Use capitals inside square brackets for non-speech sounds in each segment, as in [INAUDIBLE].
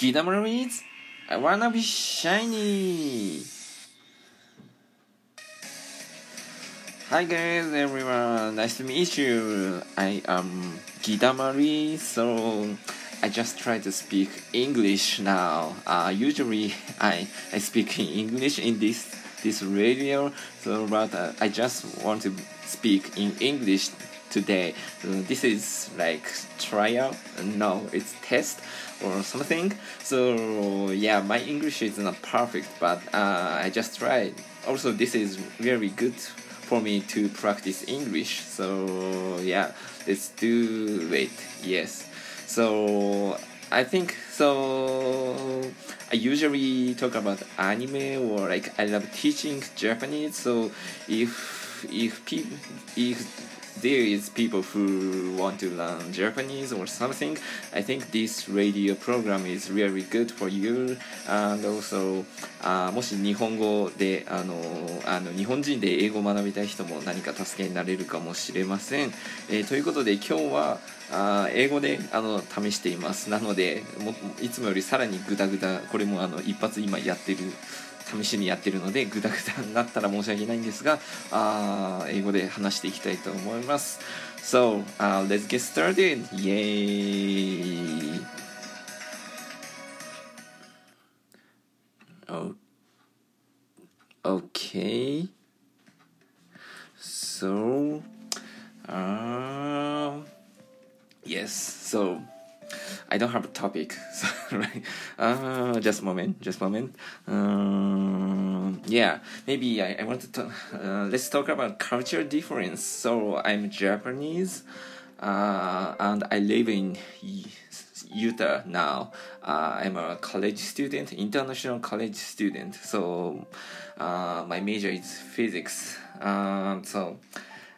Gita Marines, I wanna be shiny. Hi guys, everyone. Nice to meet you. I am Gita Marie. So I just try to speak English now. Uh, usually I I speak in English in this this radio. So but uh, I just want to speak in English today. So this is like trial. No, it's test or something. So yeah, my English is not perfect, but uh, I just tried. Also, this is very good for me to practice English. So yeah, let's do it. Yes. So I think so. I usually talk about anime or like I love teaching Japanese. So if if people if there is people who want to learn Japanese or something, I think this radio program is really good for you. And also, あもし日本語であのあの日本人で英語を学びたい人も何か助けになれるかもしれません。えー、ということで今日はあ英語であの試しています。なのでもいつもよりさらにグダグダこれもあの一発今やってる。試しにやってるのでグダグダになったら申し訳ないんですがあ英語で話していきたいと思います So、uh, let's get started! Yay! Oh, okay so um yes so I don't have a topic, [LAUGHS] right? Uh, just a moment, just moment. Um, yeah, maybe I, I want to talk. Uh, let's talk about culture difference. So I'm Japanese, uh, and I live in Utah now. Uh, I'm a college student, international college student. So uh, my major is physics. Um, so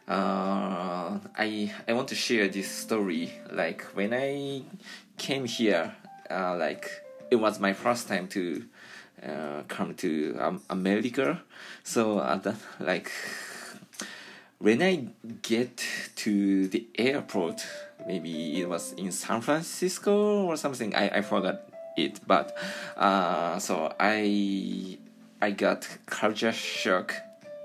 uh, I I want to share this story. Like when I came here, uh, like it was my first time to uh, come to um, America. So at the, like when I get to the airport, maybe it was in San Francisco or something. I, I forgot it, but uh, so I I got culture shock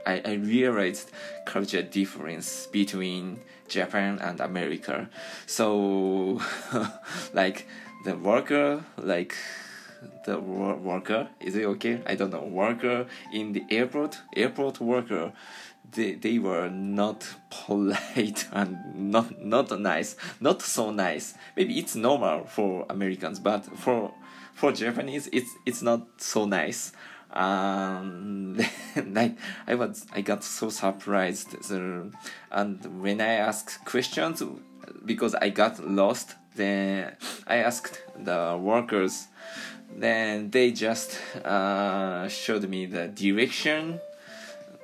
I, I realized culture difference between Japan and America. So, [LAUGHS] like the worker, like the worker, is it okay? I don't know. Worker in the airport, airport worker, they, they were not polite [LAUGHS] and not not nice, not so nice. Maybe it's normal for Americans, but for for Japanese, it's it's not so nice um, [LAUGHS] I, I was I got so surprised and when I asked questions because I got lost then I asked the workers. Then they just uh, showed me the direction.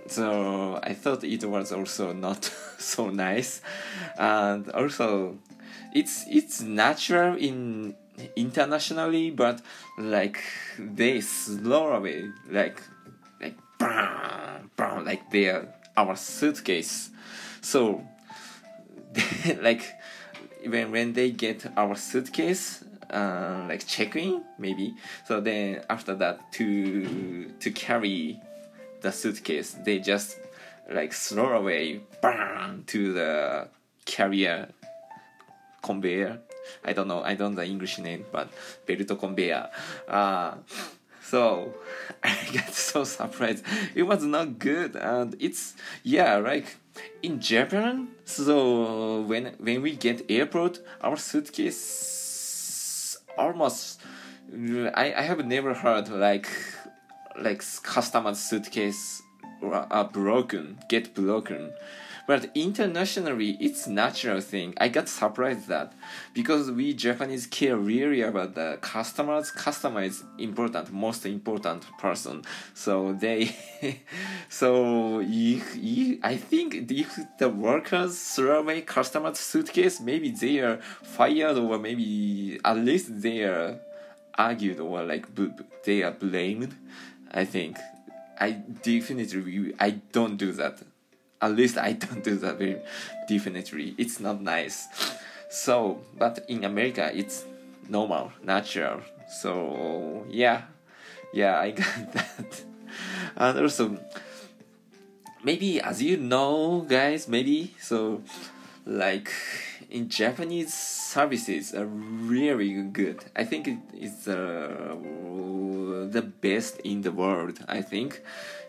So I thought it was also not [LAUGHS] so nice. And also it's it's natural in internationally, but like they slowly like like bam, bam, like they're our suitcase. So [LAUGHS] like when when they get our suitcase, uh, like checking maybe. So then after that to to carry the suitcase, they just like throw away bam, to the carrier conveyor [LAUGHS] I don't know I don't know the English name but belt conveyor uh, so [LAUGHS] I got so surprised. It was not good and it's yeah like in Japan so when when we get airport our suitcase almost I, I have never heard like like customer suitcase are broken get broken but internationally, it's natural thing. I got surprised that because we Japanese care really about the customers. Customer is important, most important person. So they, [LAUGHS] so if, if, I think if the workers throw away customers' suitcase, maybe they are fired or maybe at least they are argued or like they are blamed. I think I definitely I don't do that at least I [LAUGHS] don't do that very definitely. It's not nice. So, but in America, it's normal, natural. So yeah, yeah, I [LAUGHS] got that. And also, maybe as you know, guys, maybe so, like in Japanese services are really good. I think it is uh, the best in the world. I think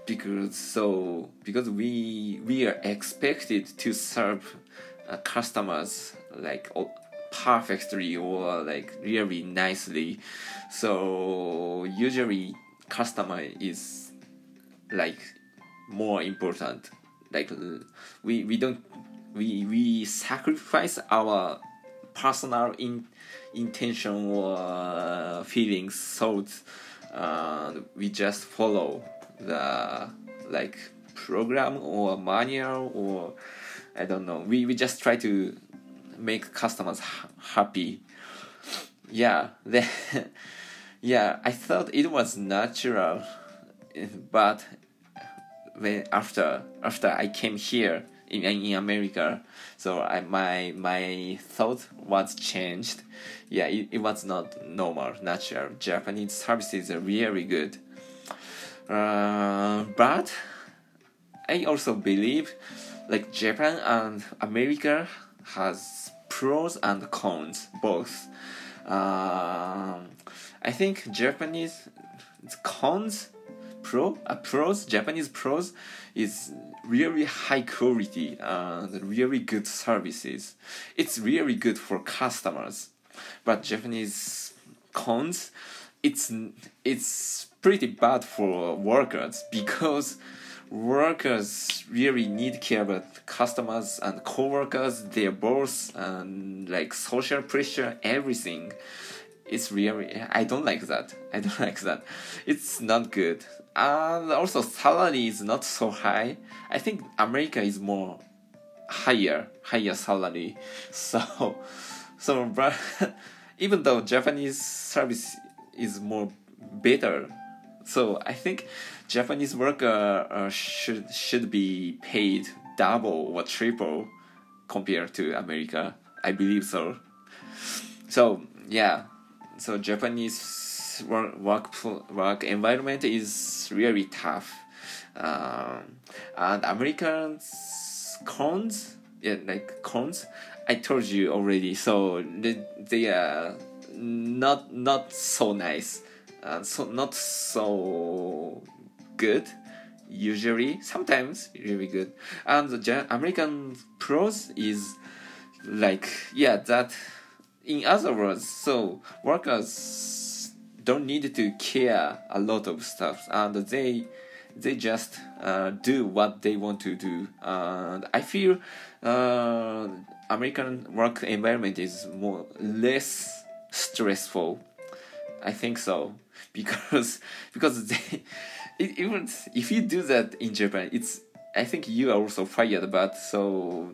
because so because we we are expected to serve uh, customers like perfectly or like really nicely so usually customer is like more important like we we don't we we sacrifice our personal in intention or uh, feelings thoughts uh, we just follow the like program or manual or I don't know. We we just try to make customers ha- happy. Yeah, [LAUGHS] yeah, I thought it was natural, but when after after I came here in in America, so I my my thought was changed. Yeah, it, it was not normal, natural. Japanese services are really good. Uh, but I also believe like Japan and America has pros and cons both. Um, I think Japanese cons pro uh, pros Japanese pros is really high quality and really good services. It's really good for customers, but Japanese cons it's it's pretty bad for workers because workers really need care about customers and co-workers their boss and like social pressure everything it's really i don't like that. I don't [LAUGHS] like that. It's not good. And also salary is not so high. I think america is more higher higher salary. [LAUGHS] So so but [LAUGHS] even though japanese service is more better so I think Japanese worker uh, should should be paid double or triple compared to America. I believe so. So yeah, so Japanese work work, work environment is really tough, um, and Americans cons yeah like cons. I told you already. So they they are not not so nice uh, so not so good usually sometimes really good and the american pros is like yeah that in other words so workers don't need to care a lot of stuff and they they just uh, do what they want to do and i feel uh, american work environment is more less stressful i think so [LAUGHS] because because they it, even if you do that in Japan, it's I think you are also fired. But so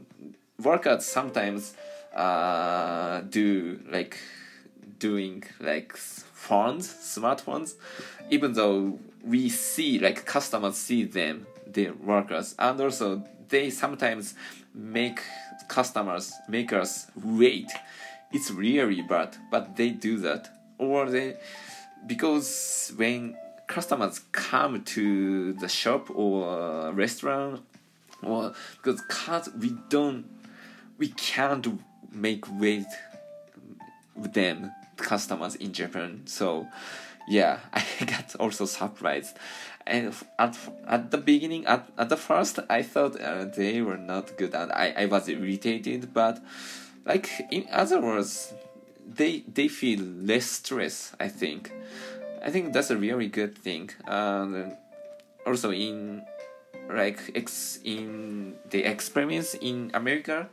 workers sometimes uh, do like doing like phones, smartphones, even though we see like customers see them, the workers, and also they sometimes make customers makers wait. It's really bad, but they do that, or they because when customers come to the shop or restaurant or because we don't we can't make with them customers in Japan so yeah [LAUGHS] I got also surprised and at, at the beginning at, at the first I thought uh, they were not good and I, I was irritated but like in other words they they feel less stress. I think. I think that's a really good thing. And also in like ex in the experiments in America,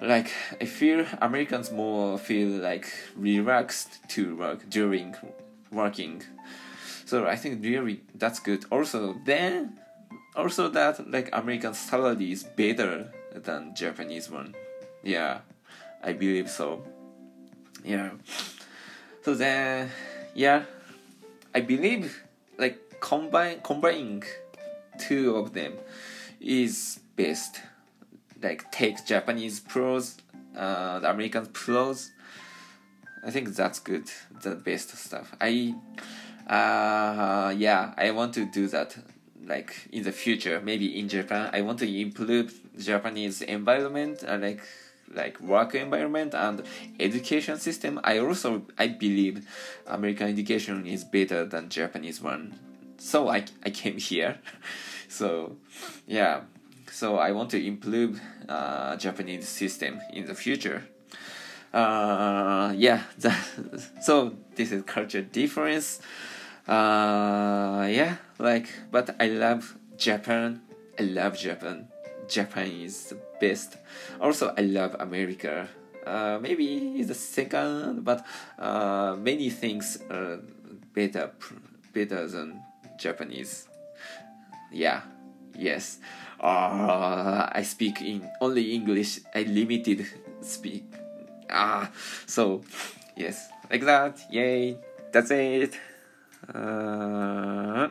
like I feel Americans more feel like relaxed to work during working. So I think really that's good. Also then also that like American salary is better than Japanese one. Yeah, I believe so yeah so then yeah i believe like combine combining two of them is best like take japanese pros uh, the american pros I think that's good. The best stuff. I, uh, yeah, I want to do that. Like in the future, maybe in Japan, I want to improve Japanese environment, uh, like like work environment and education system. I also I believe American education is better than Japanese one. So I I came here. [LAUGHS] so yeah, so I want to improve uh, Japanese system in the future. Uh, yeah that, [LAUGHS] so this is culture difference. Uh, yeah like but i love japan. I love japan. Japan is the best. Also i love america. Uh, maybe the second but uh, many things are better better than japanese. Yeah yes uh, i speak in only english i limited speak Ah, so yes, like that. Yay, that's it. Uh,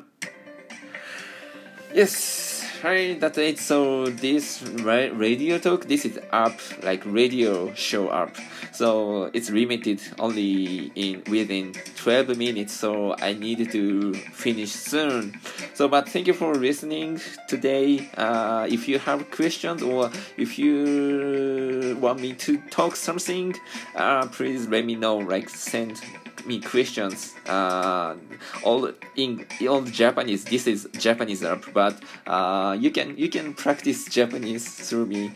yes, right, that's it. So this Radiotalk, this is up like radio show up. So it's limited only in within 12 minutes. So I need to finish soon. So, but thank you for listening today. Uh, if you have questions or if you want me to talk something, uh, please let me know. Like send me questions. Uh, all in all Japanese. This is Japanese app, but uh, you can you can practice Japanese through me.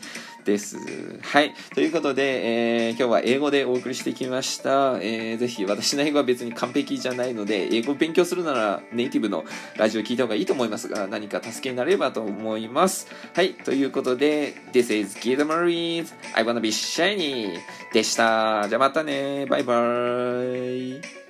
です。はい。ということで、えー、今日は英語でお送りしてきました。えー、ぜひ、私の英語は別に完璧じゃないので、英語を勉強するならネイティブのラジオを聞いた方がいいと思いますが、何か助けになればと思います。はい。ということで、This is Kid Marie's I wanna be shiny でした。じゃあまたね。バイバイ。